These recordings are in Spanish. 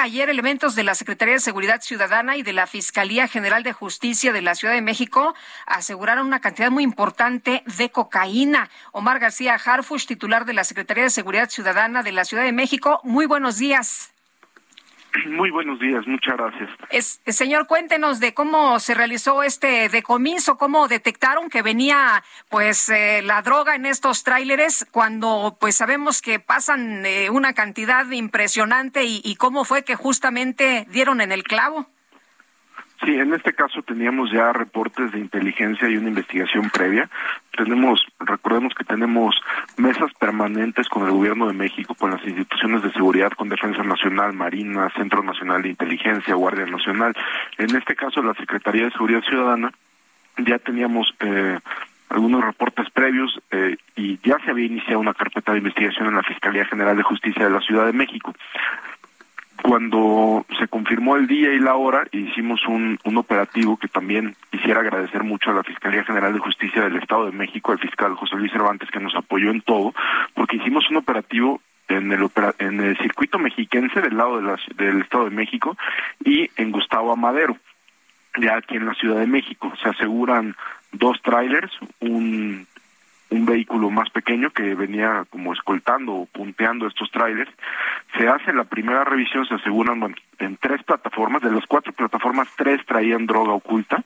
Ayer elementos de la Secretaría de Seguridad Ciudadana y de la Fiscalía General de Justicia de la Ciudad de México aseguraron una cantidad muy importante de cocaína. Omar García Harfush, titular de la Secretaría de Seguridad Ciudadana de la Ciudad de México, muy buenos días. Muy buenos días, muchas gracias. Es, señor, cuéntenos de cómo se realizó este decomiso, cómo detectaron que venía pues eh, la droga en estos tráileres cuando pues sabemos que pasan eh, una cantidad impresionante y cómo fue que justamente dieron en el clavo. Sí, en este caso teníamos ya reportes de inteligencia y una investigación previa. Tenemos, recordemos que tenemos mesas permanentes con el Gobierno de México, con las instituciones de seguridad, con Defensa Nacional, Marina, Centro Nacional de Inteligencia, Guardia Nacional. En este caso, la Secretaría de Seguridad Ciudadana ya teníamos eh, algunos reportes previos eh, y ya se había iniciado una carpeta de investigación en la Fiscalía General de Justicia de la Ciudad de México cuando se confirmó el día y la hora, hicimos un, un operativo que también quisiera agradecer mucho a la Fiscalía General de Justicia del Estado de México, al fiscal José Luis Cervantes, que nos apoyó en todo, porque hicimos un operativo en el en el circuito mexiquense del lado de la, del Estado de México y en Gustavo Amadero, ya aquí en la Ciudad de México. Se aseguran dos trailers, un un vehículo más pequeño que venía como escoltando o punteando estos trailers. Se hace la primera revisión, se aseguran en tres plataformas, de las cuatro plataformas, tres traían droga oculta,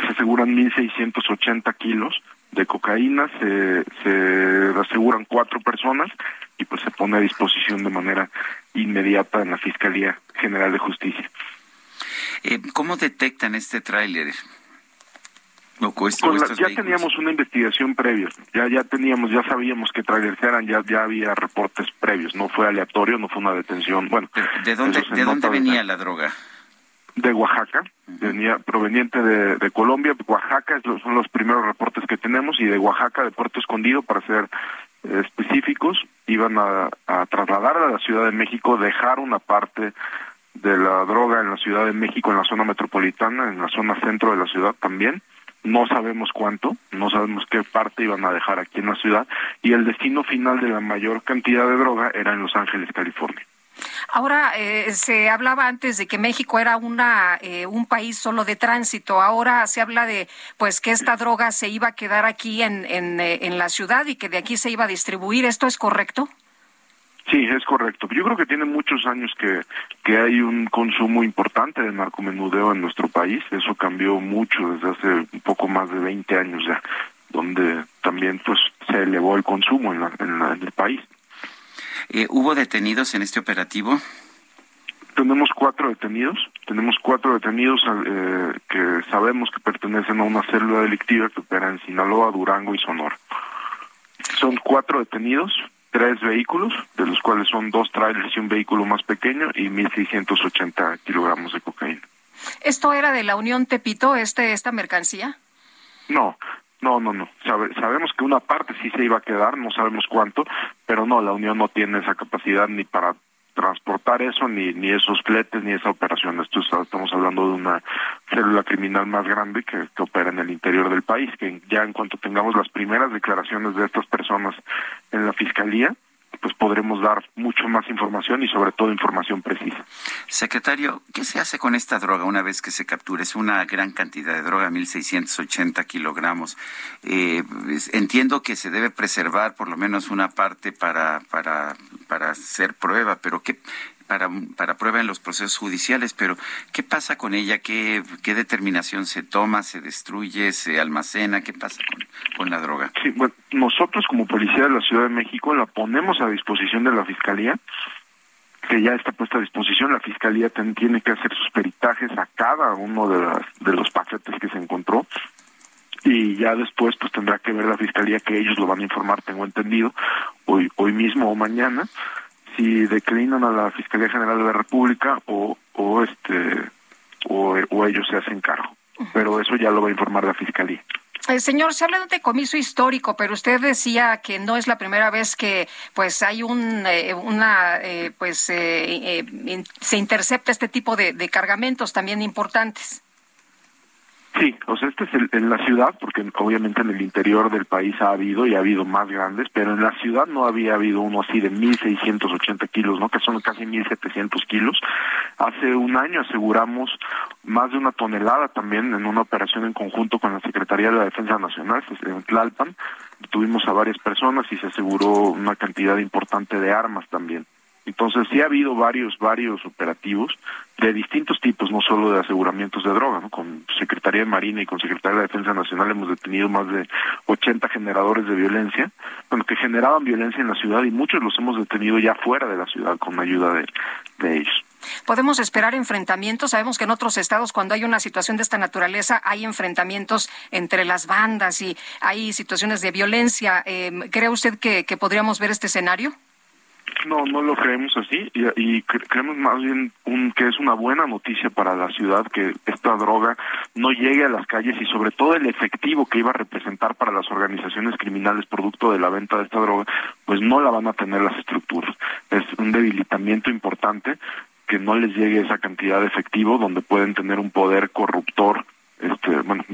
se aseguran 1.680 kilos de cocaína, se, se aseguran cuatro personas y pues se pone a disposición de manera inmediata en la Fiscalía General de Justicia. Eh, ¿Cómo detectan este tráiler? Ya teníamos una investigación previa, ya ya teníamos, ya sabíamos que trailers eran, ya ya había reportes previos, no fue aleatorio, no fue una detención. Bueno, ¿de dónde de dónde venía la droga? De Oaxaca, venía proveniente de, Colombia, Oaxaca son los primeros reportes que tenemos y de Oaxaca de Puerto Escondido para ser eh, específicos iban a, a trasladar a la Ciudad de México, dejar una parte de la droga en la Ciudad de México, en la zona metropolitana, en la zona centro de la ciudad también no sabemos cuánto, no sabemos qué parte iban a dejar aquí en la ciudad y el destino final de la mayor cantidad de droga era en Los Ángeles, California. Ahora eh, se hablaba antes de que México era una eh, un país solo de tránsito. Ahora se habla de pues que esta droga se iba a quedar aquí en, en, eh, en la ciudad y que de aquí se iba a distribuir. ¿Esto es correcto? Sí, es correcto. Yo creo que tiene muchos años que, que hay un consumo importante de narcomenudeo en nuestro país. Eso cambió mucho desde hace un poco más de 20 años ya, donde también pues se elevó el consumo en, en, el país. Eh, ¿Hubo detenidos en este operativo? Tenemos cuatro detenidos, tenemos cuatro detenidos eh, que sabemos que pertenecen a una célula delictiva que opera en Sinaloa, Durango y Sonora. Son cuatro detenidos, tres vehículos, de los cuales son dos trailers y un vehículo más pequeño y 1.680 kilogramos de cocaína. ¿Esto era de la Unión Tepito, este, esta mercancía? No, no, no, no. sabemos que una parte sí se iba a quedar, no sabemos cuánto, pero no, la Unión no tiene esa capacidad ni para transportar eso, ni, ni esos fletes, ni esa operación. Esto estamos hablando de una célula criminal más grande que, que, opera en el interior del país, que ya en cuanto tengamos las primeras declaraciones de estas personas en la fiscalía, pues podremos dar mucho más información y sobre todo información precisa. Secretario, ¿qué se hace con esta droga una vez que se captura? Es una gran cantidad de droga, 1.680 kilogramos. Eh, entiendo que se debe preservar por lo menos una parte para, para, para hacer prueba, pero ¿qué, para, para prueba en los procesos judiciales, pero ¿qué pasa con ella? ¿Qué, qué determinación se toma? ¿Se destruye? ¿Se almacena? ¿Qué pasa con, con la droga? Sí, bueno, nosotros como Policía de la Ciudad de México la ponemos a disposición de la Fiscalía que ya está puesta a disposición. La fiscalía tiene que hacer sus peritajes a cada uno de, las, de los paquetes que se encontró y ya después pues tendrá que ver la fiscalía que ellos lo van a informar, tengo entendido, hoy hoy mismo o mañana si declinan a la Fiscalía General de la República o o este o, o ellos se hacen cargo. Pero eso ya lo va a informar la fiscalía. Eh, señor, se habla de un decomiso histórico, pero usted decía que no es la primera vez que pues hay un eh, una eh, pues se intercepta este tipo de, de cargamentos también importantes. Sí, o sea, este es el, en la ciudad, porque obviamente en el interior del país ha habido y ha habido más grandes, pero en la ciudad no había habido uno así de 1.680 kilos, ¿no? Que son casi 1.700 kilos. Hace un año aseguramos más de una tonelada también en una operación en conjunto con la Secretaría de la Defensa Nacional, en Tlalpan. Tuvimos a varias personas y se aseguró una cantidad importante de armas también. Entonces sí ha habido varios, varios operativos de distintos tipos, no solo de aseguramientos de droga, ¿no? Con Secretaría de Marina y con Secretaría de Defensa Nacional hemos detenido más de 80 generadores de violencia, bueno, que generaban violencia en la ciudad y muchos los hemos detenido ya fuera de la ciudad con ayuda de, de ellos. ¿Podemos esperar enfrentamientos? Sabemos que en otros estados, cuando hay una situación de esta naturaleza, hay enfrentamientos entre las bandas y hay situaciones de violencia. Eh, ¿Cree usted que, que podríamos ver este escenario? No, no lo creemos así y, creemos más bien un, que es una buena noticia para la ciudad que esta droga no llegue a las calles y sobre todo el efectivo que iba a representar para las organizaciones criminales producto de la venta de esta droga, pues no la van a tener las estructuras. Es un debilitamiento importante que no les llegue esa cantidad de efectivo donde pueden tener un poder corruptor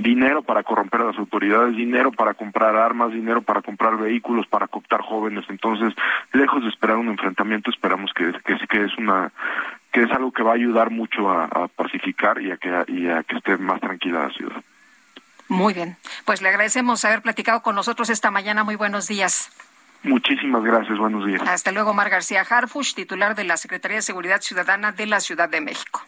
dinero para corromper a las autoridades, dinero para comprar armas, dinero para comprar vehículos, para cooptar jóvenes. Entonces, lejos de esperar un enfrentamiento, esperamos que, que, que es una que es algo que va a ayudar mucho a, a pacificar y a que y a que esté más tranquila la ciudad. Muy bien, pues le agradecemos haber platicado con nosotros esta mañana. Muy buenos días. Muchísimas gracias, buenos días. Hasta luego, Mar García Harfush, titular de la Secretaría de Seguridad Ciudadana de la Ciudad de México.